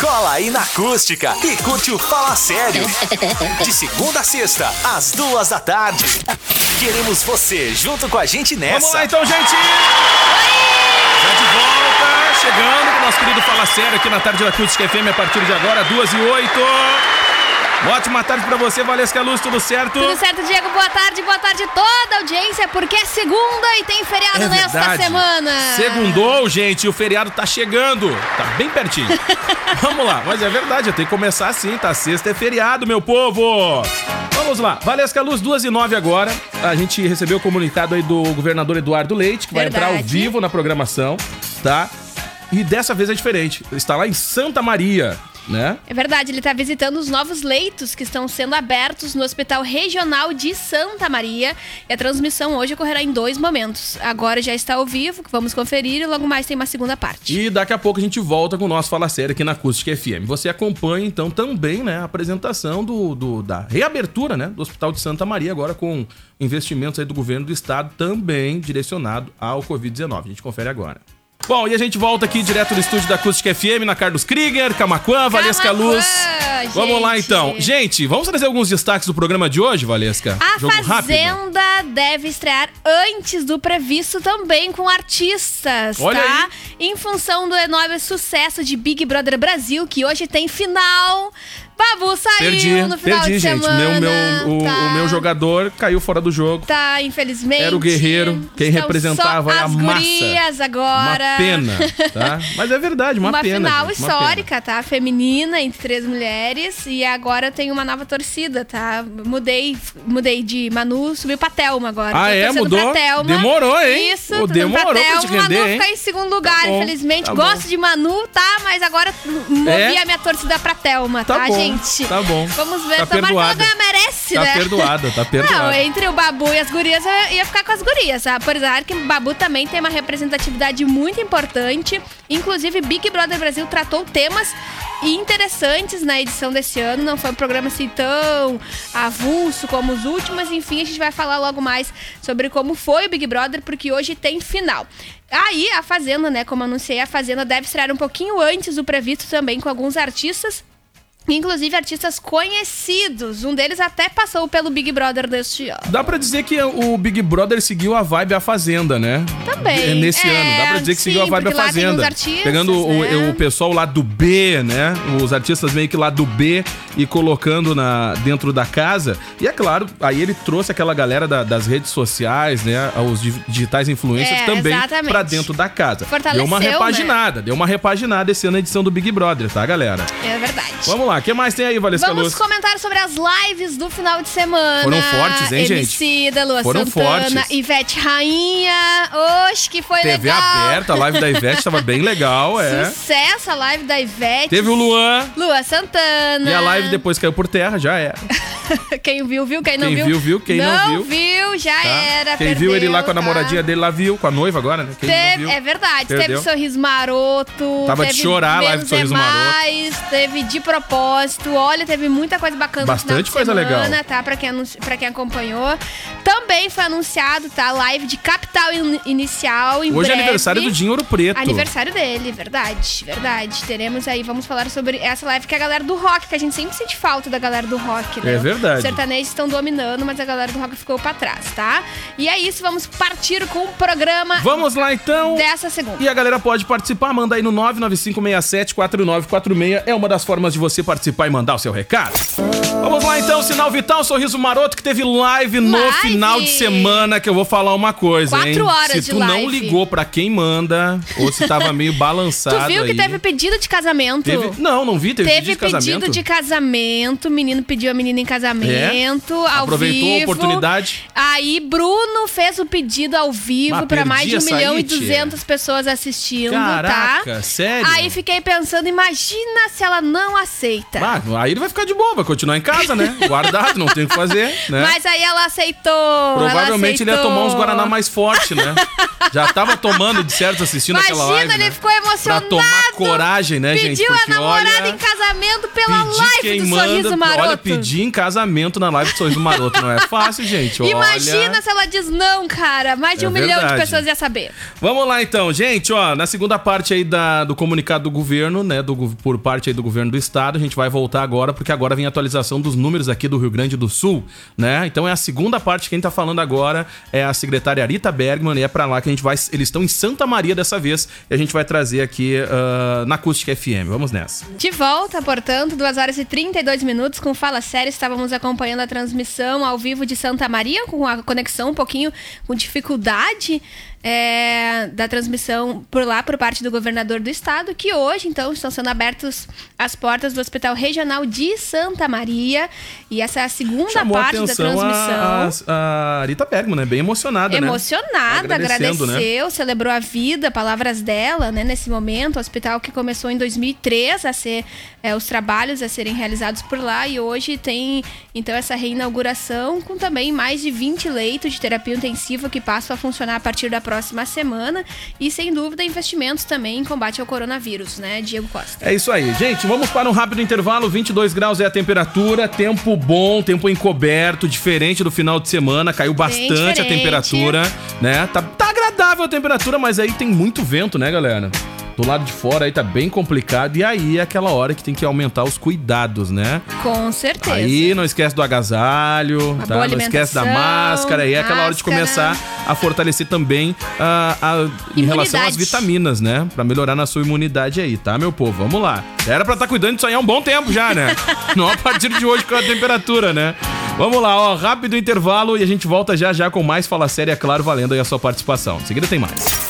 Cola aí na acústica e curte o Fala Sério. De segunda a sexta, às duas da tarde. Queremos você junto com a gente nessa. Vamos lá então, gente! Já de volta, chegando com o nosso querido Fala Sério aqui na tarde da Acústica FM a partir de agora, duas e oito. Uma ótima tarde pra você, Valesca Luz, tudo certo? Tudo certo, Diego? Boa tarde, boa tarde a toda a audiência, porque é segunda e tem feriado É nesta verdade. semana. Segundou, gente, o feriado tá chegando. Tá bem pertinho. Vamos lá, mas é verdade, tem que começar assim, tá? Sexta é feriado, meu povo. Vamos lá, Valesca Luz, duas e nove agora. A gente recebeu o comunicado aí do governador Eduardo Leite, que vai entrar ao Verdade. vivo na programação, tá? E dessa vez é diferente. Está lá em Santa Maria, né? É verdade, ele está visitando os novos leitos que estão sendo abertos no Hospital Regional de Santa Maria. E a transmissão hoje ocorrerá em dois momentos. Agora já está ao vivo, que vamos conferir, e logo mais tem uma segunda parte. E daqui a pouco a gente volta com o nosso Fala Sério aqui na Acústica FM. Você acompanha, então, também né, a apresentação do, do- da reabertura né, do Hospital de Santa Maria, agora com investimentos aí do governo do estado, também direcionado ao Covid-19. A gente confere agora. Bom, e a gente volta aqui direto do estúdio da Acústica FM, na Carlos Krieger, Camaquã, Valesca Luz. Vamos lá gente. então. Gente, vamos trazer alguns destaques do programa de hoje, Valesca? A Jogo rápido. Fazenda deve estrear antes do previsto também com artistas, Olha tá? Em função do enorme sucesso de Big Brother Brasil, que hoje tem final. Babu Perdi, no final perdi, de gente. semana. Meu, meu, o, tá? o meu jogador caiu fora do jogo. Tá, infelizmente. Era o guerreiro, quem Estão representava só a as massa. agora. Uma pena, tá? Mas é verdade, uma, Uma, pena. final gente, uma histórica, tá? Feminina, entre três mulheres. E agora tem uma nova torcida, tá? Mudei, mudei de Manu, subiu pra Thelma agora. Ah, é? Mudou? pra Thelma. Demorou, hein? Isso, torcendo demorou pra te Thelma. render, Manu hein? em segundo lugar, Tá bom, infelizmente. tá Gosto de Manu, tá? Mas agora movi É? a minha torcida pra Thelma, tá, Tá bom, gente? tá bom. Vamos ver. Tá Tomara que ela perdoada. merece, Tá né? perdoada, tá Não, perdoada. entre o Babu e as gurias, eu ia ficar com as gurias, sabe? Apesar que o Babu também tem uma representatividade muito importante. Inclusive, Big Brother Brasil tratou temas interessantes na edição desse ano. Não foi um programa assim tão avulso como os últimos. Enfim, a gente vai falar logo mais sobre como foi o Big Brother, porque hoje tem final. Aí, a Fazenda, né? Como anunciei, a Fazenda deve estrear um pouquinho antes do previsto também com alguns artistas. Inclusive artistas conhecidos. Um deles até passou pelo Big Brother deste ano. Dá pra dizer que o Big Brother seguiu a vibe A Fazenda, né? Também. É, Nesse É, ano. Dá pra dizer que seguiu a sim, vibe A Fazenda. artistas, Pegando o, né? o pessoal lá do B, né? Os artistas meio que lá do B e colocando na, dentro da casa. E é claro, aí ele trouxe aquela galera da- das redes sociais, né? Os di- digitais influencers É, também exatamente. pra dentro da casa. Fortaleceu, deu uma né? repaginada, deu uma repaginada esse ano a edição do Big Brother, tá, galera? É verdade. Vamos lá, o que mais tem aí, Valesca Vamos Luz? comentar sobre as lives do final de semana. Foram fortes, hein, gente? Emicida, Lua Foram Santana, fortes. Ivete Rainha. Oxe, que foi TV legal. aberta, a live da Ivete tava bem legal, é. Sucesso a live da Ivete. Teve o Luan. Lua Santana. E a live depois caiu por terra, já era. Quem viu, viu. Quem não Quem viu, viu, viu. Quem não viu, já tá? era. Quem viu ele lá com a perdeu, tá? namoradinha dele lá viu, com a noiva agora, né? Quem Teve, viu, é verdade, perdeu. teve sorriso maroto. Tava de chorar a live do Sorriso é Maroto. Mais, teve de propósito. Olha, teve muita coisa bacana Bastante coisa semana, legal. tá? Pra quem, pra quem acompanhou. Também foi anunciado, tá? Live de Capital In- Inicial. Em Hoje é breve. aniversário do Dinho Ouro Preto. Aniversário dele, verdade, verdade. Teremos aí, vamos falar sobre essa live que é a galera do rock, que a gente sempre sente falta da galera do rock, né? É verdade. Os sertanejos estão dominando, mas a galera do rock ficou pra trás, tá? E é isso, vamos partir com o programa Vamos lá então. dessa segunda. E a galera pode participar, manda aí no 995674946. É uma das formas de você participar e mandar o seu recado. Vamos lá então, sinal vital, sorriso maroto que teve live no Live. final de semana que eu vou falar uma coisa, Quatro hein? horas se de tu não live. ligou pra quem manda ou se tava meio balançado Tu viu que aí. teve pedido de casamento? Teve- Não, não vi, teve, Teve pedido de casamento. pedido de casamento, o menino pediu a menina em casamento, ao É? Aproveitou a vivo. oportunidade. Aí Bruno fez o pedido ao vivo Mas pra mais de um perdi essa milhão aí, e tia. duzentas pessoas assistindo, Caraca, tá? sério? Aí fiquei pensando, imagina se ela não aceita. Ah, aí ele vai ficar de boa, vai continuar em casa, né? Guardado, não tem o que fazer, né? Mas aí ela aceitou. Provavelmente ele ela ia tomar uns aceitou. Guaraná mais forte, né? Já tava tomando de certo assistindo aquela Imagina, live. ele né? ficou emocionado. Pra tomar coragem, né, gente? Pediu a namorada olha, em casamento pela live do manda, Sorriso Maroto. olha, pedir em casamento na live do Sorriso Maroto não é fácil, gente. Olha. Imagina se ela diz não, cara. Mais de É um milhão de verdade. pessoas ia saber. Vamos lá então, gente, ó, na segunda parte aí da, do comunicado do governo, né, do, por parte aí do governo do estado, a gente vai voltar agora, porque agora vem a atualização dos números aqui do Rio Grande do Sul, né, então é a segunda parte, quem tá falando agora é a secretária Arita Bergman, e é pra lá que a gente vai, eles estão em Santa Maria dessa vez, e a gente vai trazer aqui ah, na Acústica FM, vamos nessa. De volta, portanto, 2 horas e 32 minutos com Fala Sério. Estávamos acompanhando a transmissão ao vivo de Santa Maria, com a conexão um pouquinho com dificuldade é, da transmissão por lá, por parte do governador do estado, que hoje, então, estão sendo abertas as portas do Hospital Regional de Santa Maria. E essa é a segunda Chamou a parte da atenção transmissão. a, a Arita Bergman, né, bem emocionada, né? Emocionada, Agradecendo, agradeceu, né? celebrou a vida, palavras dela, né, nesse momento. O hospital que começou em 2003 a ser é, os trabalhos a serem realizados por lá e hoje tem então essa reinauguração com também mais de 20 leitos de terapia intensiva que passam a funcionar a partir da próxima semana e sem dúvida investimentos também em combate ao coronavírus, né, Diego Costa. É isso aí, gente. Vamos para um rápido intervalo. 22 graus é a temperatura. Tempo bom, tempo encoberto, diferente do final de semana. Caiu bastante a temperatura, né? Tá, tá agradável a temperatura, mas aí tem muito vento, né, galera? Do lado de fora aí tá bem complicado. E aí é aquela hora que tem que aumentar os cuidados, né? Com certeza. Aí não esquece do agasalho, Uma tá? Não esquece da máscara. Aí é aquela hora de começar a fortalecer também a, a- em relação às vitaminas, né? Pra melhorar na sua imunidade aí, tá, meu povo? Vamos lá. Era pra estar cuidando disso aí há um bom tempo já, né? não a partir de hoje com a temperatura, né? Vamos lá, ó, rápido intervalo e a gente volta já já com mais Fala Série, é claro, valendo aí a sua participação. Em seguida tem mais.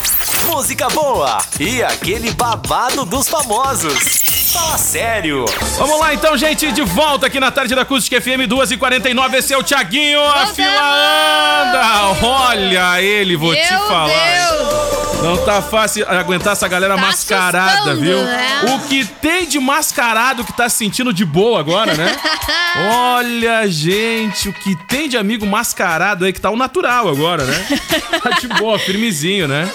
Música boa e aquele babado dos famosos. Fala sério. Vamos lá então, gente, de volta aqui na tarde da Acústica FM 2h49. Esse é o Thiaguinho, a fila anda! Olha ele, vou te Meu falar. Deus! Não tá fácil aguentar essa galera Tá mascarada, viu? né? O que tem de mascarado que tá se sentindo de boa agora, né? Olha, gente, o que tem de amigo mascarado aí que tá o natural agora, né? Tá de boa, firmezinho, né?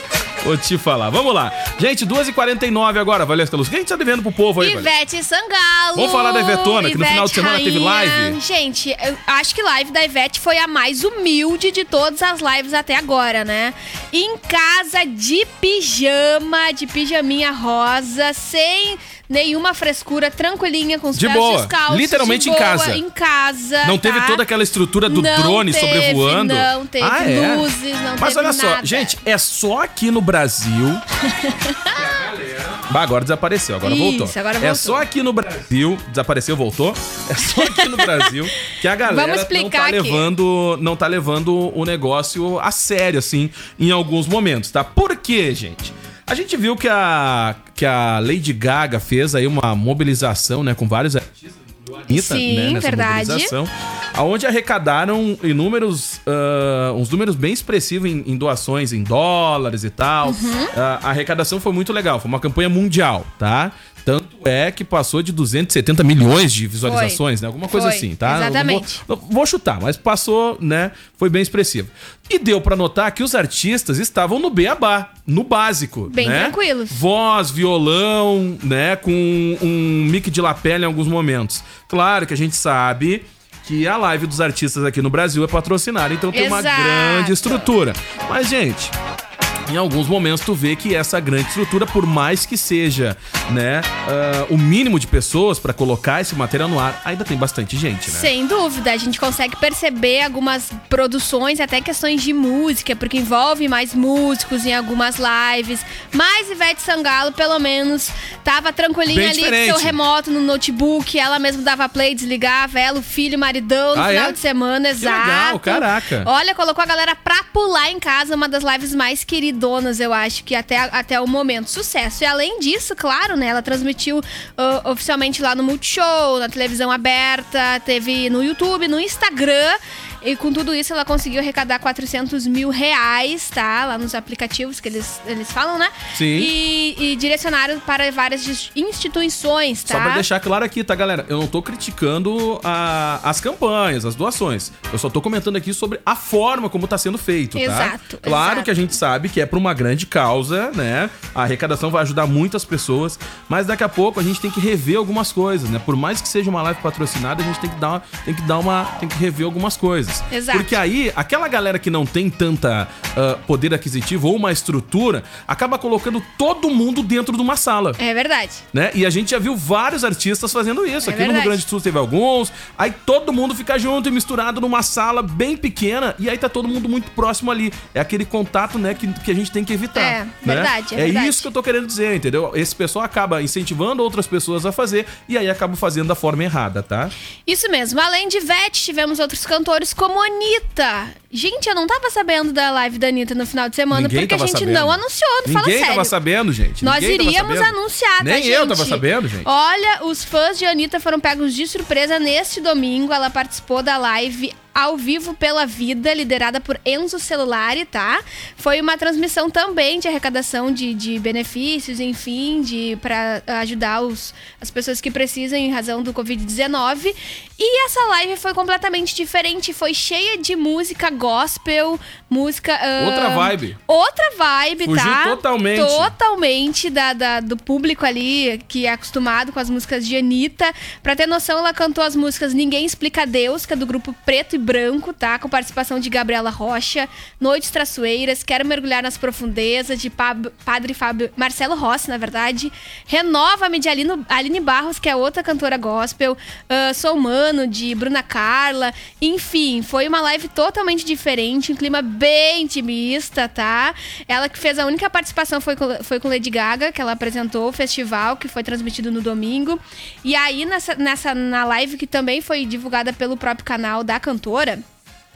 Vou te falar. Vamos lá. Gente, 2h49 agora, Valesca Luz. O que a gente tá devendo pro povo aí? Ivete Sangalo. Vamos falar da Ivetona, que no final de semana teve live? Gente, eu acho que live da Ivete foi a mais humilde de todas as lives até agora, né? Em casa, de pijama, de pijaminha rosa, sem nenhuma frescura, tranquilinha, com os De pés boa. descalços. Literalmente de em boa, casa. Em casa. Não teve tá? toda aquela estrutura do Não drone teve, sobrevoando? Não teve Ah, é? luzes, não Mas teve olha só, nada. gente, é só aqui no Brasil. Bah, agora desapareceu, agora Isso, voltou. agora É voltou. só aqui no Brasil. Desapareceu, voltou? É só aqui no Brasil que a galera não tá aqui. levando. Não tá levando o negócio a sério, assim, em alguns momentos, tá? Por quê, gente? A gente viu que a, que a Lady Gaga fez aí uma mobilização, né, com vários artistas. Anitta, Sim, né, nessa verdade. mobilização, aonde arrecadaram inúmeros, ah, uns números bem expressivos em, em doações em dólares e tal. Uhum. Ah, a arrecadação foi muito legal, foi uma campanha mundial, tá? Tanto é que passou de 270 milhões de visualizações, né? Alguma coisa Foi, assim, tá? exatamente. Vou, vou chutar, mas passou, né? Foi bem expressivo. E deu pra notar que os artistas estavam no beabá, no básico, Bem né? tranquilos. Voz, violão, né? Com um mic de lapela em alguns momentos. Claro que a gente sabe que a live dos artistas aqui no Brasil é patrocinada, então tem uma Exato. grande estrutura. Mas, gente, em alguns momentos tu vê que essa grande estrutura, por mais que seja, né, uh, o mínimo de pessoas para colocar esse material no ar, ainda tem bastante gente, né? Sem dúvida, a gente consegue perceber algumas produções, até questões de música, porque envolve mais músicos em algumas lives. Mas Ivete Sangalo, pelo menos, tava tranquilinha Bem ali diferente. com seu remoto no notebook, ela mesma dava play, desligava, ela, o filho, o maridão, no Ah, final é? de semana, Que exato. legal, caraca. Olha, colocou a galera pra pular em casa, uma das lives mais queridonas, eu acho, que até, até o momento. Sucesso. E além disso, claro, né? Ela transmitiu uh, oficialmente lá no Multishow, na televisão aberta, teve no YouTube, no Instagram. E com tudo isso, ela conseguiu arrecadar 400 mil reais, tá? Lá nos aplicativos que eles, eles falam, né? Sim. E, e direcionaram para várias instituições, tá? Só pra deixar claro aqui, tá, galera? Eu não tô criticando a- as campanhas, as doações. Eu só tô comentando aqui sobre a forma como tá sendo feito, tá? Exato, Claro exato. que a gente sabe que é pra uma grande causa, né? A arrecadação vai ajudar muitas pessoas, mas daqui a pouco a gente tem que rever algumas coisas, né? Por mais que seja uma live patrocinada, a gente tem que dar, tem que dar uma, tem que rever algumas coisas. Exato. Porque aí, aquela galera que não tem tanta ah, poder aquisitivo ou uma estrutura, acaba colocando todo mundo dentro de uma sala É verdade. né? E a gente já viu vários artistas fazendo isso. É Aqui no Rio verdade. Grande do Sul teve alguns. Aí todo mundo fica junto e misturado numa sala bem pequena. E aí tá todo mundo muito próximo ali. É aquele contato, né, que, que a gente tem que evitar. É, né? verdade, é É verdade. isso que eu tô querendo dizer, entendeu? Esse pessoal acaba incentivando outras pessoas a fazer e aí acaba fazendo da forma errada, tá? Isso mesmo. Além de Vete, tivemos outros cantores como Anitta. Gente, eu não tava sabendo da live da Anitta no final de semana, Ninguém porque a gente sabendo. não anunciou, fala Ninguém sério. tava sabendo, gente. Nós Ninguém iríamos anunciar, tá, Nem gente? eu tava sabendo, gente. Olha, os fãs de Anitta foram pegos de surpresa neste domingo. Ela participou da live ao vivo pela vida, liderada por Enzo Celulari, tá? Foi uma transmissão também de arrecadação de, de benefícios, enfim, de para ajudar os, as pessoas que precisam em razão do Covid-19. E essa live foi completamente diferente, foi cheia de música gospel, música. ah, Outra vibe. Outra vibe, Fugiu tá? totalmente. Totalmente da, da- do público ali que é acostumado com as músicas de Anitta. Pra ter noção, ela cantou as músicas Ninguém Explica Deus, que é do grupo Preto e Branco, tá? Com participação de Gabriela Rocha, Noites Traçoeiras, Quero Mergulhar nas Profundezas, de Pab- Padre Fábio, Marcelo Rossi, na verdade. Renova-me de Aline, Aline Barros, que é outra cantora gospel. ah, Sou Humano, de Bruna Carla. Enfim, foi uma live totalmente diferente, um clima bem intimista, tá? Ela que fez a única participação foi com, foi com Lady Gaga, que ela apresentou o festival, que foi transmitido no domingo. E aí, nessa, nessa na live, que também foi divulgada pelo próprio canal da cantora,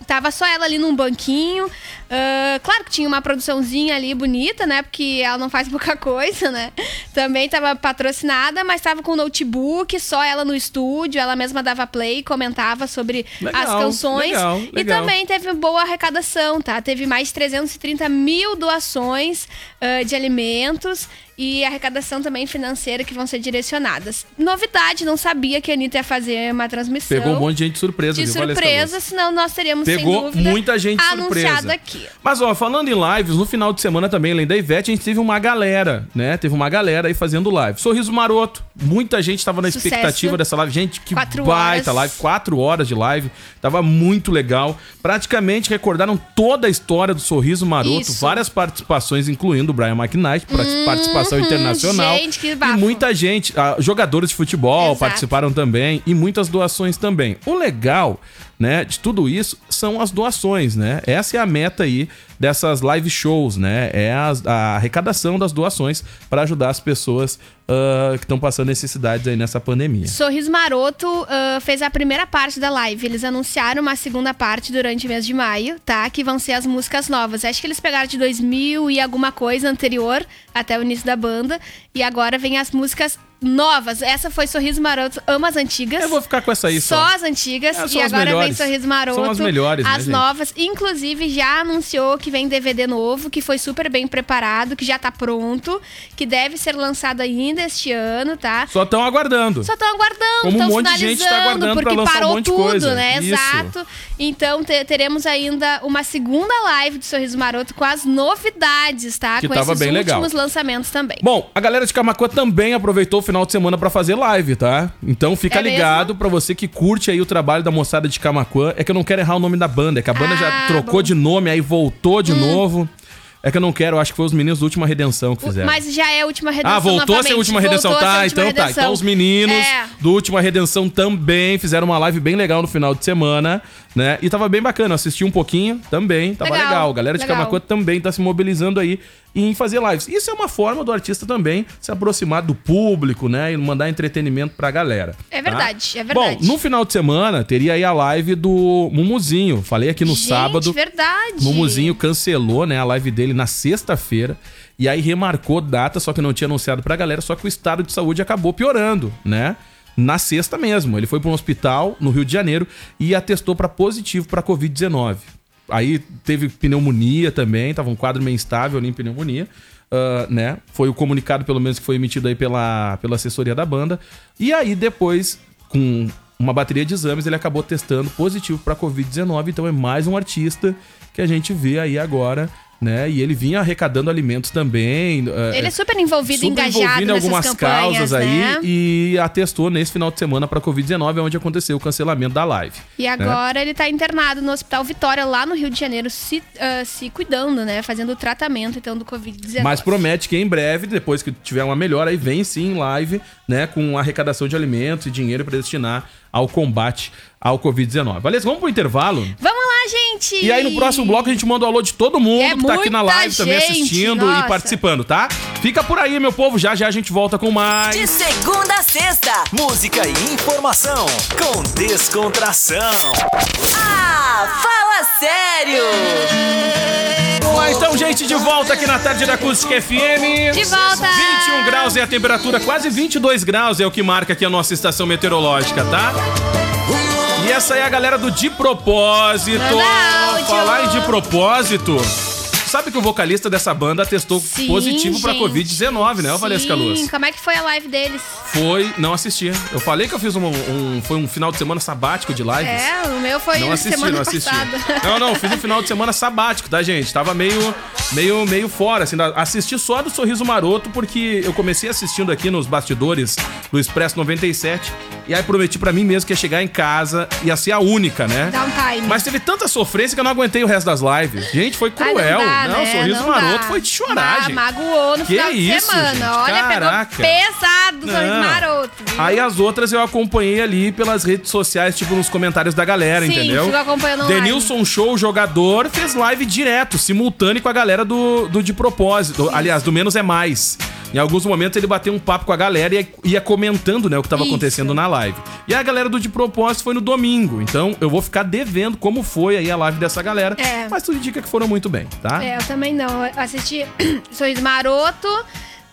Tava só ela ali num banquinho. Ah, claro que tinha uma produçãozinha ali bonita, né? Porque ela não faz pouca coisa, né? Também tava patrocinada, mas tava com notebook, só ela no estúdio. Ela mesma dava play, comentava sobre Legal, as canções. legal, E legal. também teve boa arrecadação, tá? Teve mais de 330 mil doações ah, de alimentos e arrecadação também financeira que vão ser direcionadas. Novidade, não sabia que a Anitta ia fazer uma transmissão. Pegou um monte de gente de surpresa, De surpresa, senão nós teríamos, Pegou dúvida, muita gente surpresa. aqui. Mas, ó, falando em lives, no final de semana também, além da Ivete, a gente teve uma galera, né? Teve uma galera aí fazendo live. Sorriso Maroto. Muita gente tava na Sucesso. expectativa dessa live. Gente, que Quatro baita horas. live. Quatro horas de live. Tava muito legal. Praticamente recordaram toda a história do Sorriso Maroto. Isso. Várias participações, incluindo o Brian McKnight, participação internacional. gente, que e bafo. muita gente, ah, jogadores de futebol Exato. participaram também e muitas doações também. O legal, né, de tudo isso são as doações, né? Essa é a meta aí dessas live shows, né? É as- a, arrecadação das doações para ajudar as pessoas ah, que estão passando necessidades aí nessa pandemia. Sorriso Maroto ah, fez a primeira parte da live. Eles anunciaram uma segunda parte durante o mês de maio, tá? Que vão ser as músicas novas. Acho que eles pegaram de 2000 e alguma coisa anterior até o início da banda. E agora vem as músicas novas. Essa foi Sorriso Maroto, amo as antigas. Eu vou ficar com essa aí só. Só as antigas. É, e agora melhores. vem Sorriso Maroto. São as melhores, né, As gente? novas. Inclusive, já anunciou que vem DVD novo, que foi super bem preparado, que já tá pronto, que deve ser lançado ainda este ano, tá? Só estão aguardando. Só estão aguardando, Como um estão monte de gente tá aguardando pra porque lançar um parou monte de tudo, coisa. né? Isso. Exato. Então te- teremos ainda uma segunda live de Sorriso Maroto com as novidades, tá? Que com tava esses bem legal. últimos lançamentos também. Bom, a galera de Camacuã também aproveitou o final de semana pra fazer live, tá? Então fica É ligado pra você que curte aí o trabalho da moçada de Camacuã. É que eu não quero errar o nome da banda, é que a banda já Ah, trocou bom. Hum. de nome, aí voltou de novo. É que eu não quero, eu acho que foi os meninos do Última Redenção que fizeram. Mas já é a última redenção. Ah, voltou a ser a novamente. Última Redenção. Voltou Tá, Última então tá. Redenção. Então os meninos É. do Última Redenção também fizeram uma live bem legal no final de semana, né? E tava bem bacana. Assisti um pouquinho também, tava legal. Legal, Galera de legal. Camacuã também tá se mobilizando aí em fazer lives. Isso é uma forma do artista também se aproximar do público, né? E mandar entretenimento pra galera. É tá? verdade, é verdade. Bom, no final de semana teria aí a live do Mumuzinho. Falei aqui no Gente, sábado. verdade. Mumuzinho cancelou, né, a live dele na sexta-feira e aí remarcou data, só que não tinha anunciado pra galera, só que o estado de saúde acabou piorando, né? Na sexta mesmo. Ele foi para um hospital no Rio de Janeiro e atestou pra positivo pra COVID-19. Aí teve pneumonia também, tava um quadro meio instável ali em pneumonia. ah, né? Foi o comunicado, pelo menos, que foi emitido aí pela, pela assessoria da banda. E aí, depois, com uma bateria de exames, ele acabou testando positivo pra Covid-19. Então é mais um artista que a gente vê aí agora, né? E ele vinha arrecadando alimentos também. ah, Ele é super envolvido, super engajado envolvido em algumas causas aí né? e atestou nesse final de semana pra Covid-19, onde aconteceu o cancelamento da live. E agora ele tá internado no Hospital Vitória, lá no Rio de Janeiro, se, ah, se cuidando, né? Fazendo o tratamento, então, do Covid-19. Mas promete que em breve, depois que tiver uma melhora, aí vem sim live, né, com arrecadação de alimentos e dinheiro para destinar ao combate ao Covid-19. Beleza? Vamos pro intervalo? Vamos gente! E aí no próximo bloco a gente manda o alô de todo mundo É que tá aqui na live também gente, assistindo nossa. e participando, tá? Fica por aí, meu povo, já já a gente volta com mais. De segunda a sexta, música e informação com descontração. Ah, fala sério! Vamos lá então, gente, de volta aqui na tarde da Acústica FM. De volta! 21 graus é a temperatura, quase 22 graus é o que marca aqui a nossa estação meteorológica, tá? E essa é a galera do De Propósito. Falar em De Propósito. Sabe que o vocalista dessa banda testou Sim, positivo pra gente. Covid-19, né, Valesca Luz? Sim, como é que foi a live deles? Foi, não assisti. Eu falei que eu fiz um, um- foi um final de semana sabático de lives. É, o meu foi Não assisti, semana não assisti. passada. Não, não, fiz um final de semana sabático, tá, gente? Tava meio, meio, meio fora, assim. Assisti só do Sorriso Maroto, porque eu comecei assistindo aqui nos bastidores do Expresso 97. E aí prometi pra mim mesmo que ia chegar em casa, ia ser a única, né? Dá um time. Mas teve tanta sofrência que eu não aguentei o resto das lives. Gente, foi Ah, cruel. não, dá, não, né? Sorriso Não Maroto dá. foi de chorar, Ma- gente. Magoou no Que final de isso, semana. gente? Olha, Caraca. pegou pesado o sorriso maroto. viu? Aí as outras eu acompanhei ali pelas redes sociais, tipo nos comentários da galera, Sim, entendeu? fico acompanhando. Denilson Show, jogador, fez live direto, simultâneo com a galera do, do De Propósito. Aliás, do Menos é Mais. Em alguns momentos ele bateu um papo com a galera e ia, comentando né, o que estava acontecendo na live. E a galera do De Propósito foi no domingo. Então eu vou ficar devendo como foi aí a live dessa galera. É. Mas tudo indica que foram muito bem, tá? É, eu também não. Eu assisti Sorriso Maroto,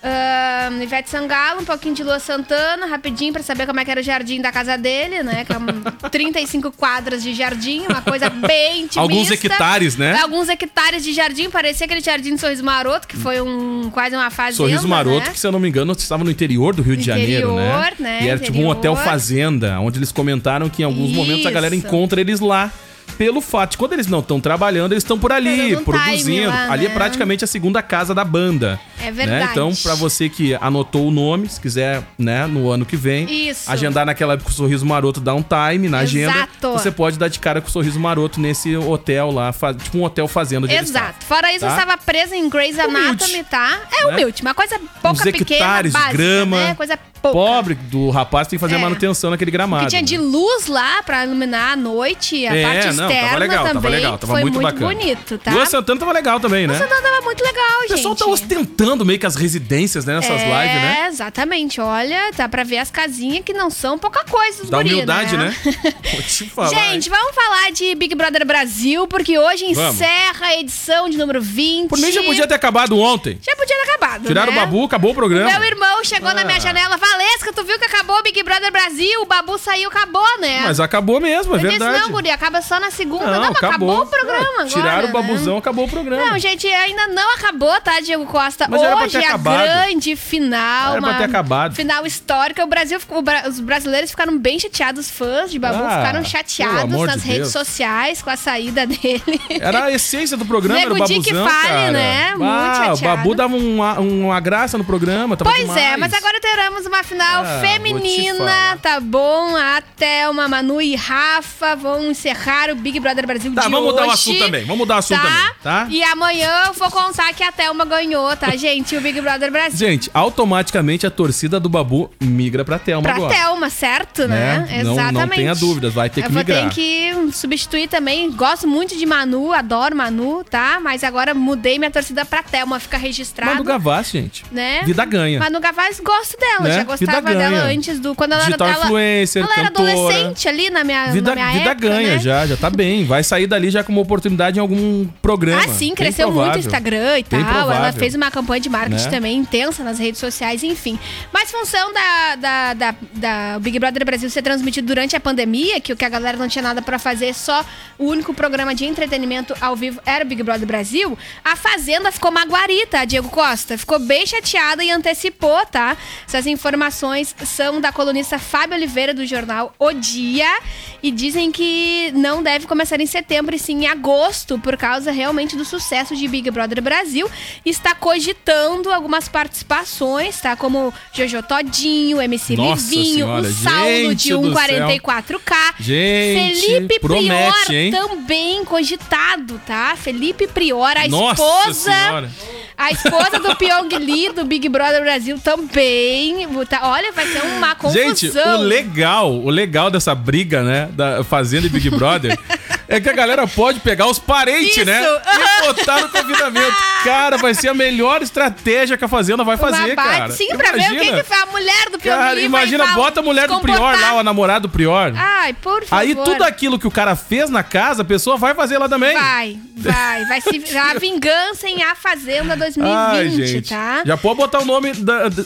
ahn, Ivete Sangalo, um pouquinho de Lua Santana, rapidinho pra saber como é que era o jardim da casa dele, né? Que é um 35 quadras de jardim, uma coisa bem intimista. Alguns hectares, né? Alguns hectares de jardim, parecia aquele jardim de Sorriso Maroto, que foi um quase uma fazenda, Sorriso Maroto, né? que se eu não me engano, estava no interior do Rio de Janeiro, né? Interior, né? E era tipo um Interior. hotel fazenda, onde eles comentaram que em alguns momentos a galera Isso. encontra eles lá. Pelo fato de quando eles não estão trabalhando, eles estão por ali, Fazendo produzindo. lá, ali é né? praticamente a segunda casa da banda. É né? verdade. Então, pra você que anotou o nome, se quiser, né, no ano que vem, Isso. agendar naquela época com o Sorriso Maroto, dar um time na agenda. Exato. Você pode dar de cara com o Sorriso Maroto nesse hotel lá, tipo um hotel fazenda. onde eles Exato. Fora isso, tá? eu estava presa em Grey's Anatomy, tá? É Né? humilde, uma coisa pouca Uns pequena, hectares de básica, grama. né? Coisa pouca. Pobre do rapaz tem que fazer É. manutenção naquele gramado. Que tinha de né? luz lá pra iluminar a noite, a É, parte não, externa tava legal, também. tava legal, tava Foi muito, muito, bacana. bonito, tá? Lua Santana tava legal também, né? Santana tava muito legal, O gente. pessoal tá ostentando meio que as residências, né, nessas é, lives, né? exatamente. Olha, dá pra ver as casinhas que não são pouca coisa, os Da guri, humildade, né? Vou te falar. Gente, vamos falar de Big Brother Brasil, porque hoje Vamos. encerra a edição de número 20. Por mim já podia ter acabado ontem. Já podia ter acabado, Tiraram né? o Babu, acabou o programa. Meu irmão chegou na minha Ah. janela, Valesca, tu viu que o Big Brother Brasil? O Babu saiu, acabou, né? Mas acabou mesmo, é Eu disse, verdade. não, guri, acaba só na segunda. Não, mas acabou, o programa É, agora, Tiraram o né? babuzão, acabou o programa. Não, gente, ainda não acabou, tá, Diego Costa? Mas pra Hoje é a grande final. Era pra uma ter acabado. Final histórica. O Brasil, o Bra- os brasileiros ficaram bem chateados, os fãs de Babu Ah, ficaram chateados nas de redes sociais com a saída dele. Era a essência do programa, era o Nego Di que babuzão, fale, cara. né? Muito ah, o chateado. Babu dava uma, uma graça no programa, Pois demais. é, mas agora teremos uma final Ah, vou falar. tá bom. A Thelma, Manu e Rafa vão encerrar o Big Brother Brasil Tá, de vamos hoje. mudar o assunto também, vamos mudar o assunto também, tá? E amanhã eu vou contar que a Thelma ganhou, tá, gente? O Big Brother Brasil. Gente, automaticamente a torcida do Babu migra pra Thelma Pra agora. Thelma, certo, né? Né? Não- não Exatamente. tenha dúvidas, vai ter que eu vou migrar. ter que substituir também. Gosto muito de Manu, adoro Manu, tá? Mas agora mudei minha torcida pra Thelma, fica registrado. Manu Gavassi, gente. né? Vida ganha. Manu Gavaz gosto dela, Né? já gostava dela antes do quando ela Digital era ela, influencer, ela era cantora. adolescente ali na minha, Vida, na minha vida época, ganha né? já, já tá bem. Vai sair dali já com uma oportunidade em algum programa. Ah, sim, cresceu muito o. Instagram e tal. Ela fez uma campanha de marketing Né? também intensa nas redes sociais, enfim. Mas função da, da, da, da Big Brother Brasil ser transmitido durante a pandemia, que o que a galera não tinha nada pra fazer, só o único programa de entretenimento ao vivo era o Big Brother Brasil, a Fazenda ficou maguarita, Diego Costa. Ficou bem chateada e antecipou, tá? Essas informações são da colunista Fábio Oliveira, do jornal O Dia, e dizem que não deve começar em setembro, e sim em agosto, por causa realmente do sucesso de Big Brother Brasil. Está cogitando algumas participações, tá? Como Jojo Todinho, MC Nossa Livinho, Senhora, o Saulo de do 144K. Gente, Felipe promete, Prior hein? também cogitado, tá? Felipe Prior, a Nossa esposa. Senhora. A esposa do Pyong Lee, do Big Brother Brasil, também. Tá- Olha, vai ser uma confusão. Gente, o legal, o legal dessa briga, né, da Fazenda e Big Brother, é que a galera pode pegar os parentes, Isso, né, e botar no convidamento. Cara, vai ser a melhor estratégia que a Fazenda vai Uma fazer, baita- cara. Sim, pra ver o que, que foi a mulher do Pyong Cara, imagina, bota a mulher do Prior lá, a namorada do Prior. Ai, por favor. Aí tudo aquilo que o cara fez na casa, a pessoa vai fazer lá também. Vai, vai. Vai se... A vingança em A Fazenda 2020, Ai, tá? Já pode botar o nome da, da-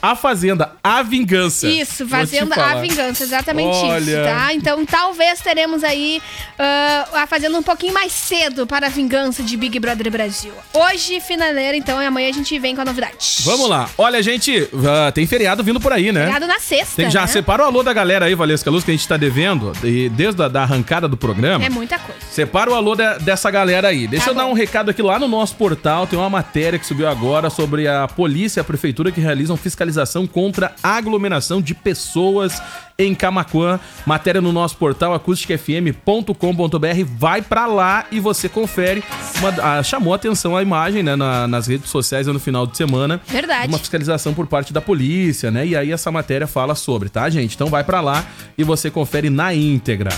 A Fazenda, A Vingança. Isso, Fazenda a Vingança, exatamente isso, Olha. tá? Então talvez teremos aí ah, a Fazenda um pouquinho mais cedo para a vingança de Big Brother Brasil. Hoje, finaleira, então, e amanhã a gente vem com a novidade. Vamos lá. Olha, gente, ah, tem feriado vindo por aí, né? Obrigado na sexta, Tem, já né? separa o alô da galera aí, Valesca Luz, que a gente tá devendo, e desde a da arrancada do programa. É muita coisa. Separa o alô de- dessa galera aí. Deixa Tá eu dar bom. um recado aqui lá no nosso portal. Tem uma matéria que subiu agora sobre a polícia e a prefeitura que realizam fiscalização contra a aglomeração de pessoas em Camaquã. Matéria no nosso portal acusticfm.com.br. Vai pra lá e você confere. Uma- ah, chamou atenção a imagem né, na- nas redes sociais no final de semana. Verdade. Uma fiscalização por parte da polícia, né? E aí essa matéria fala sobre, tá, gente? Então vai pra lá e você confere na íntegra.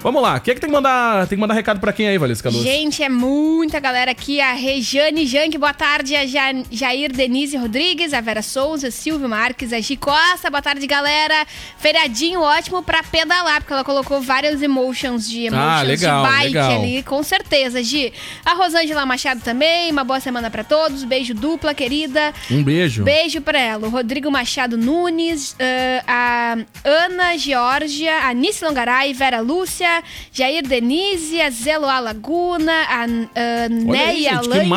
Vamos lá, quem é que tem que mandar, tem que mandar recado pra quem aí, Valesca Luz? Gente, é muita galera aqui. A Rejane Jank, boa tarde. A Ja- Jair Denise Rodrigues, a Vera Souza, Silvio Marques, a Gi Costa, boa tarde, galera. Feriadinho ótimo pra pedalar, porque ela colocou vários emotions de emotions Ah, legal, de bike legal. ali, com certeza, Gi. A Rosângela Machado também, uma boa semana pra todos. Beijo dupla, querida. Um beijo. Beijo pra ela. O Rodrigo Machado Nunes, ah, a Ana Georgia, a Nice Longaray, Vera Lúcia, Jair Denise, a Zeloa Laguna, a, a Neia Lang.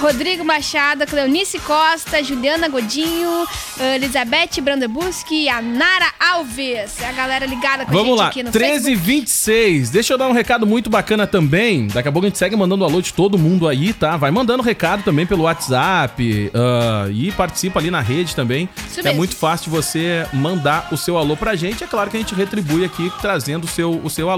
Rodrigo Machado, a Cleonice Costa, Juliana Godinho, a Elizabeth Brandebuski e a Nara Alves. É a galera ligada com a Vamos gente lá, aqui no 13 e Facebook. 26. Deixa eu dar um recado muito bacana também. Daqui a pouco a gente segue mandando alô de todo mundo aí, tá? Vai mandando recado também pelo WhatsApp ah, e participa ali na rede também. Isso é mesmo. muito fácil você mandar o seu alô pra gente. É claro que a gente retribui aqui trazendo o seu, o seu alô.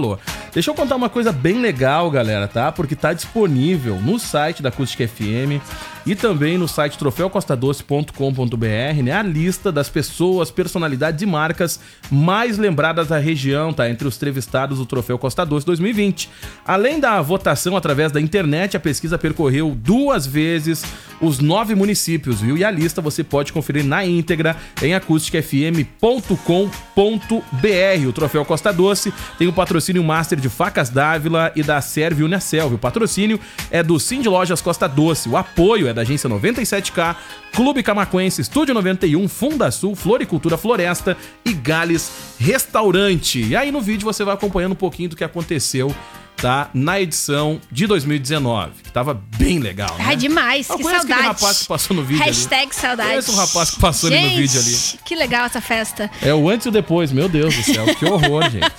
Deixa eu contar uma coisa bem legal, galera, tá? Porque tá disponível no site da Acústica FM e também no site troféucostadoce.com.br, né? A lista das pessoas, personalidades e marcas mais lembradas da região, tá? Entre os entrevistados do Troféu Costa Doce 2020. Além da votação através da internet, a pesquisa percorreu duas vezes os nove municípios, viu? E a lista você pode conferir na íntegra em acusticfm.com.br. O Troféu Costa Doce tem o patrocínio Master de Facas Dávila e da Serve Unicelv. O patrocínio é do Cindy Lojas Costa Doce. O apoio é da agência 97K, Clube Camacuense, Estúdio 91, Funda Sul, Floricultura Floresta e Gales Restaurante. E aí no vídeo você vai acompanhando um pouquinho do que aconteceu, tá? Na edição de 2019, que tava bem legal, né? Ai, demais, Eu que conheço saudade. aquele rapaz que passou no vídeo ali. Hashtag saudade. Conheço um rapaz que passou ali no Gente, vídeo ali. Que legal essa festa. É o antes e o depois, meu Deus do céu, que horror, gente.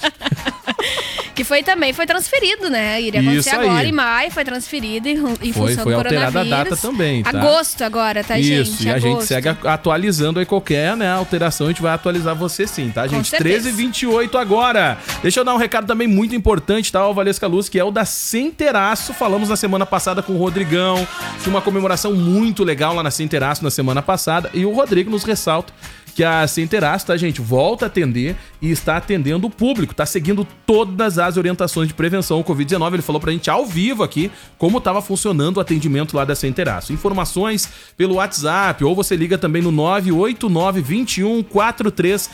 Que foi também, foi transferido, né? Iria acontecer Isso aí. agora em maio, foi transferido em, em Foi- função foi do alterada a coronavírus. data também, tá? Agosto agora, tá, gente? Isso, e a gente segue atualizando aí qualquer né, alteração, a gente vai atualizar você sim, tá, gente? certeza. 13 h 28 agora. Deixa eu dar um recado também muito importante, tá, o Valesca Luz, que é o da Centeraço. Falamos na semana passada com o Rodrigão, tinha uma comemoração muito legal lá na Centeraço na semana passada, e o Rodrigo nos ressalta que a Centeraço, tá, gente, volta a atender e está atendendo o público, tá seguindo todas as orientações de prevenção ao Covid-19. Ele falou pra gente ao vivo aqui como estava funcionando o atendimento lá da Centeraço. Informações pelo WhatsApp ou você liga também no 989 21 4346.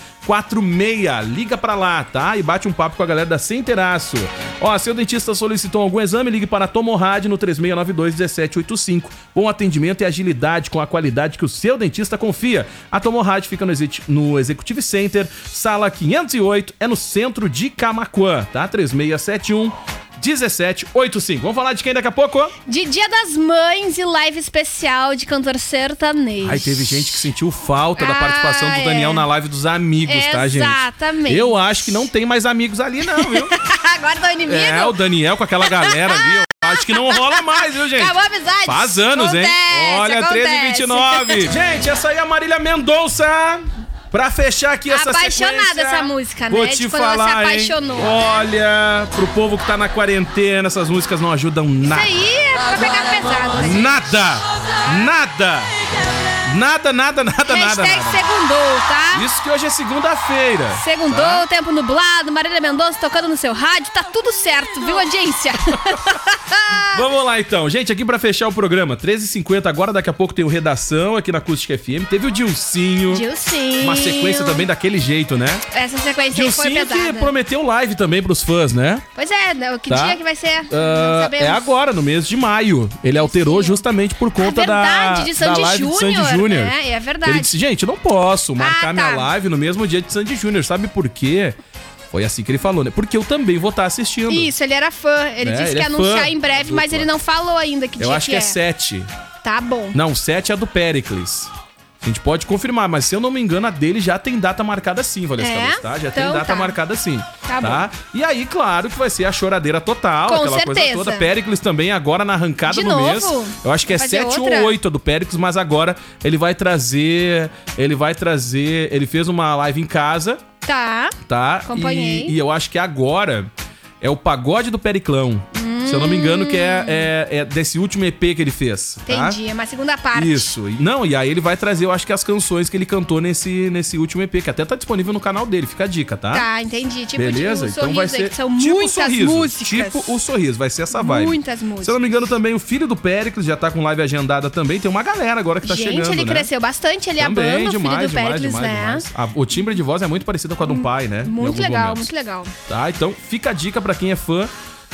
Liga pra lá, tá? E bate um papo com a galera da Centeraço. Ó, seu dentista solicitou algum exame, ligue para Tomorrad no 3692 1785. Bom atendimento e agilidade com a qualidade que o seu dentista confia. A Tomorrad fica no, Exec- no Executive Center, sala 508, é no centro de Camaquã, tá? 3671 1785. Vamos falar de quem daqui a pouco? De Dia das Mães e live especial de cantor sertanejo. Ai, teve gente que sentiu falta da Ah, participação do é. Daniel na live dos amigos, tá, gente? Exatamente. Eu acho que não tem mais amigos ali, não, viu? agora tá o inimigo? é, o Daniel com aquela galera ali, acho que não rola mais, viu, gente? Acabou a amizade. Faz anos, hein? Acontece, Olha, acontece. 13 e 29. Gente, essa aí é a Marília Mendonça. Pra fechar aqui essa Apaixonada sequência, essa música, né? Vou te quando ela se falar, hein? apaixonou, né? Olha, pro povo que tá na quarentena, essas músicas não ajudam nada. Isso aí é pra pegar pesado. né? Nada! Nada! Nada, nada, nada, nada, Hashtag nada. segundou, tá? Isso que hoje é segunda-feira. Segundou, tá? tempo nublado, Marília Mendonça tocando no seu rádio, tá tudo certo, viu, audiência? Vamos lá então, gente, aqui pra fechar o programa, 13h50, agora daqui a pouco tem o Redação aqui na Acústica FM, teve o Dilcinho, Dilcinho. uma sequência também daquele jeito, né? Essa sequência aí foi Dilcinho pesada. que prometeu live também pros fãs, né? Pois é, né, que Tá. dia que vai ser? Sabemos. é agora, no mês de maio. Ele alterou justamente por conta É verdade, da, de da live de Sandy Júnior, Júnior. né? É verdade. Ele disse, gente, eu não posso marcar Ah, minha tá. live no mesmo dia de Sandy Júnior. Sabe por quê? Foi assim que ele falou, né? Porque eu também vou estar assistindo. Isso, ele era fã. Ele É, disse ele que ia é anunciar em breve, mas ele não falou ainda que eu dia acho que é 7. Tá bom. Não, 7 é a do Pericles. A gente pode confirmar, mas se eu não me engano, a dele já tem data marcada sim, Valesca É? Luz, tá? Já tem Então data tá. marcada sim. Tá Tá, E aí, claro que vai ser a choradeira total, Com aquela coisa certeza. toda. Pericles também agora na arrancada De do novo? mês. Eu acho que é Vai fazer 7 outra? ou 8 a do Pericles, mas agora ele vai trazer. Ele vai trazer. Ele fez uma live em casa, Tá. tá? Acompanhei. E, e eu acho que agora é o pagode do Periclão. Se eu não me engano, que é, é- é desse último EP que ele fez. tá? Entendi. É uma segunda parte. Isso. Não, e aí ele vai trazer, eu acho que as canções que ele cantou nesse, nesse último EP, que até tá disponível no canal dele, fica a dica, tá? Tá, entendi. Tipo Beleza? de um então vai ser que são tipo muitas sorriso, músicas. Tipo o sorriso, vai ser essa vibe. Muitas músicas. Se eu não me engano, também o filho do Péricles já tá com live agendada também. Tem uma galera agora que tá Gente, chegando, ele né? cresceu bastante. Ele é a Também, banda, o filho demais, do demais, Pericles, demais, né? demais. A- o timbre de voz é muito parecido com a do pai, né? Muito legal, momentos. muito legal. Tá? Então fica a dica pra quem é fã.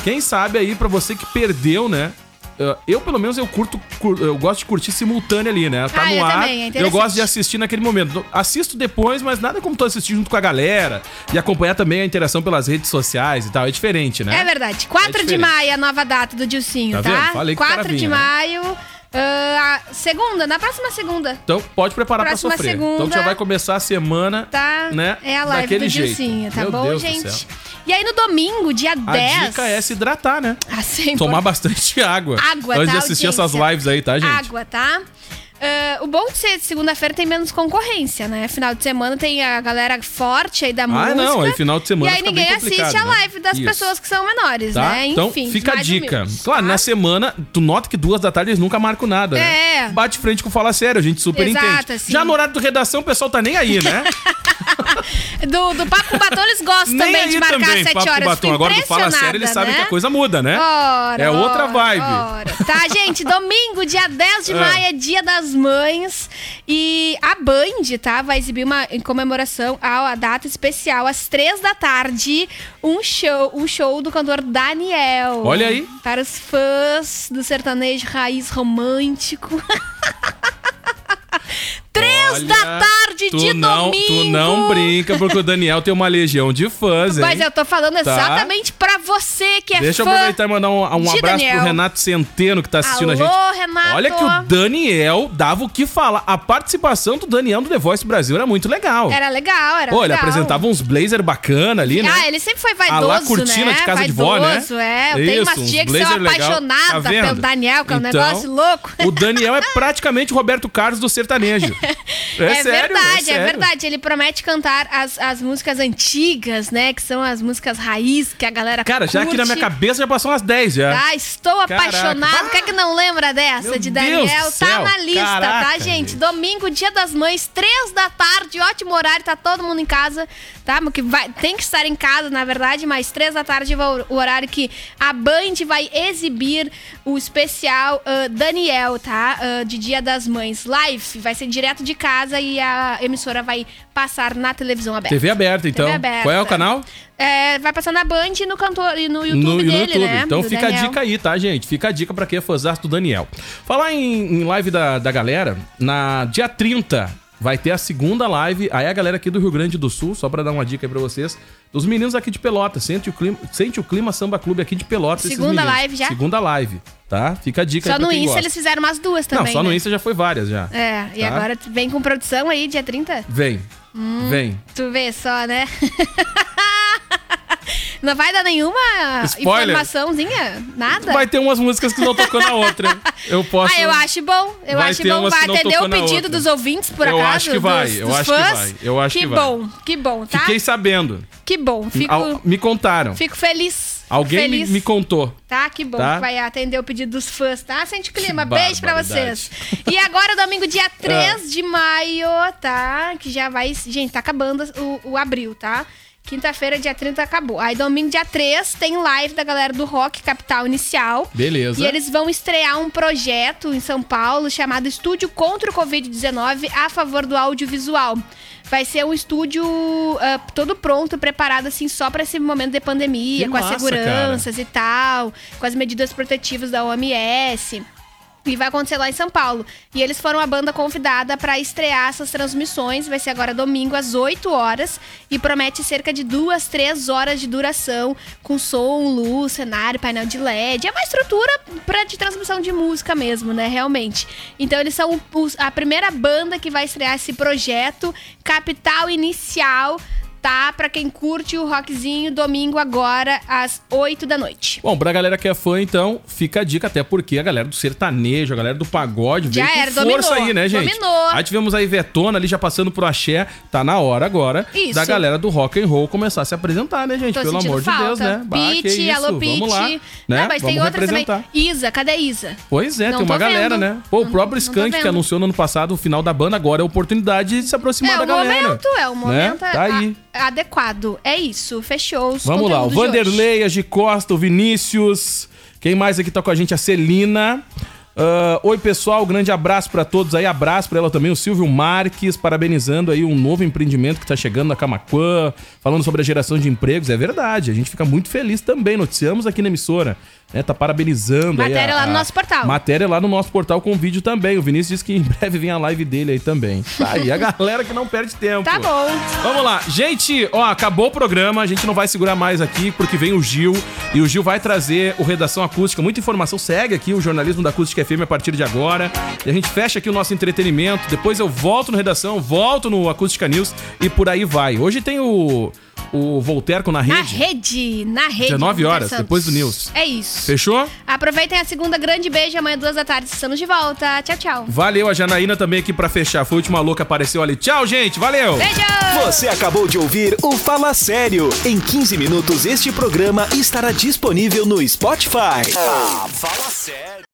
Quem sabe aí pra você que perdeu, né? Eu, pelo menos, eu curto, cur- eu gosto de curtir simultâneo ali, né? Tá Ah, no eu ar. também, é eu gosto de assistir naquele momento. Assisto depois, mas nada como tu assistir junto com a galera e acompanhar também a interação pelas redes sociais e tal. É diferente, né? É verdade. 4 de diferente. maio, a nova data do Dilcinho, Tá tá? Falei que o cara 4 de vinha, né? Ah, segunda, na próxima segunda. Então pode preparar Próxima pra sofrer. segunda. Então já vai começar a semana, Tá? né? É a live daquele do jeito. Dilcinho, tá Meu bom, Deus gente? E aí no domingo, dia A 10. dica é se hidratar, né? Ah, sempre. Tomar bastante água. Água, Antes tá, de assistir audiência? essas lives aí, tá, gente? Água, tá? Ah, o bom de ser de segunda-feira tem menos concorrência, né? Final de semana tem a galera forte aí da música. Ah, não, aí final de semana E aí ninguém assiste a né? live das Isso. pessoas que são menores, Tá? né? então Enfim, fica a dica. humildes, Claro, tá? na semana, tu nota que duas da tarde eles nunca marcam nada, É. né? Bate frente com Fala Sério, a gente super Exato, entende. assim. Já no horário do redação, o pessoal tá nem aí, né? Do, do Papo com Batom eles gostam nem também de marcar também, às 7 papo com horas. batom. Agora do Fala Sério, eles impressionada, sabem né? que a coisa muda, né? Ora, é outra ora, vibe. ora. Tá, gente, domingo, dia 10 de Ah. maio, é dia das mães. E a Band, tá, vai exibir uma em comemoração à data especial, às 3 da tarde, um show, um show do cantor Daniel. Olha aí. Para os fãs do sertanejo raiz romântico. 3 Três da tarde tu de não, domingo. Tu não brinca, porque o Daniel tem uma legião de fãs, hein? Mas eu tô falando exatamente pra você que é Deixa eu fã. aproveitar e mandar um, um abraço Daniel. pro Renato Centeno que tá assistindo Alô, a gente. Renato. Olha que o Daniel dava o que falar. A participação do Daniel no The Voice Brasil era muito legal. Era legal, era Pô, ele legal. apresentava uns blazer bacana ali, né? Ah, ele sempre foi A vaidoso, lá cortina né? de casa de vó, né? Vaidoso, é. Eu tenho Isso, umas uns dias que blazer legal. apaixonada Tá pelo Daniel, que é um Então, negócio louco. O Daniel é praticamente o Roberto Carlos do sertanejo. É, É, sério, verdade, é, sério. verdade. Ele promete cantar as, as músicas antigas, né? Que são as músicas raiz que a galera Cara, já aqui na minha curte. cabeça já passou umas 10 já. Ah, estou Caraca. apaixonado. Quem é que não lembra dessa Meu de Deus Daniel? do Tá na lista, tá, Caraca, gente? gente. Domingo, dia das mães, três da tarde, ótimo horário, tá todo mundo em casa, tá? Que vai, tem que estar em casa, na verdade, mas três da tarde vai o horário que a Band vai exibir o especial ah, Daniel, tá? Ah, de Dia das Mães. Live, vai ser direto de casa e a emissora vai passar na televisão aberta. TV aberta, então. TV aberta. Qual é o canal? É, vai passar na Band e no, cantor, e no YouTube no, no dele, YouTube. né? Então Do fica a Daniel. dica aí, tá, gente? Fica a dica pra quem é fãzão do Daniel. Falar em, em live da, da galera, na dia 30 vai ter a segunda live. Aí a galera aqui do Rio Grande do Sul, só pra dar uma dica aí pra vocês, dos meninos aqui de Pelotas. Sente o clima, sente o clima Samba Clube aqui de Pelotas. Segunda live já? Segunda live, tá? Fica a dica Só no Insta eles fizeram umas duas também. Não, só no né? Insta já foi várias já. É, e Tá? agora tu vem com produção aí, dia 30? Vem. Hum. Vem. Tu vê só, né? Não vai dar nenhuma Spoiler. informaçãozinha? Nada? Vai ter umas músicas que não tocou na outra. Eu posso. Ah, eu acho bom. Eu Vai acho bom. Vai que atender o pedido dos ouvintes, por Eu acaso? acho que vai, dos- eu dos acho que fãs? vai, eu acho que que vai. bom, que bom, tá? Fiquei sabendo. Que bom. Fico, Al- Me contaram. fico feliz. Alguém me, feliz. me contou. Tá, que bom Tá? que vai atender o pedido dos fãs, tá? Sente clima. Que Beijo pra vocês. E agora, domingo, dia Ah. 3 de maio, tá? Que já vai. Gente, tá acabando o, o abril, tá? Quinta-feira, dia 30, acabou. Aí, domingo, dia 3, tem live da galera do Rock Capital Inicial. Beleza. E eles vão estrear um projeto em São Paulo chamado Estúdio contra o Covid-19 a favor do audiovisual. Vai ser um estúdio ah, todo pronto, preparado assim só para esse momento de pandemia, Que com as massa, seguranças e tal, com as medidas protetivas da OMS. E vai acontecer lá em São Paulo. E eles foram a banda convidada para estrear essas transmissões. Vai ser agora domingo às 8 horas. E promete cerca de duas, três horas de duração. Com som, luz, cenário, painel de LED. É uma estrutura pra, de transmissão de música mesmo, né? Realmente. Então eles são os- a primeira banda que vai estrear esse projeto. Capital Inicial. Tá? Pra quem curte o rockzinho, domingo agora às 8 da noite. Bom, pra galera que é fã, então, fica a dica, até porque a galera do sertanejo, a galera do pagode Já veio era, com força dominou, aí, né, gente? dominou. Aí tivemos a Ivetona ali já passando pro axé. Tá na hora agora Isso. da galera do rock and roll começar a se apresentar, né, gente? Tô Pelo amor falta. de Deus, né? Pete, isso, alô Pete. Vamos lá, né? Não, mas tem Vamos outras também. representar. Isa, cadê Isa? Pois é, Não tem uma galera, vendo. né? Pô, o Não- próprio não tô Skank que anunciou no ano passado o final da banda, agora é a oportunidade de se aproximar É da o galera. momento, é o momento Né? Tá aí. a- adequado. É isso, fechou os Vamos lá, o de. Vanderlei, a Gi Costa, o Vinícius. Quem mais aqui tá com a gente? A Celina. Ah, Oi, pessoal, grande abraço pra todos aí. Abraço pra ela também, o Silvio Marques, parabenizando aí um novo empreendimento que tá chegando na Camaquã, falando sobre a geração de empregos. É verdade, a gente fica muito feliz também. Noticiamos aqui na emissora, né? Tá parabenizando aí. Matéria a- lá no a- nosso portal. Matéria lá no nosso portal com vídeo também. O Vinícius disse que em breve vem a live dele aí também. Tá aí, a galera que não perde tempo. Tá bom. Vamos lá, gente, ó, acabou o programa, a gente não vai segurar mais aqui porque vem o Gil e o Gil vai trazer o Redação Acústica, muita informação, segue aqui o jornalismo da Acústica FM a partir de agora. E a gente fecha aqui o nosso entretenimento, depois eu volto no Redação, volto no Acústica News e por aí vai. Hoje tem o o Volterco na Na rede. rede, na rede. 19 horas, Santos. depois do News. É isso. Fechou? Aproveitem a segunda grande beijo, amanhã duas da tarde estamos de volta. Tchau, tchau. Valeu, a Janaína também aqui pra fechar. Foi a última louca, apareceu ali. Tchau, gente, valeu! Beijo! Você acabou de ouvir o Fala Sério. Em 15 minutos, este programa estará disponível no Spotify. Ah, fala sério.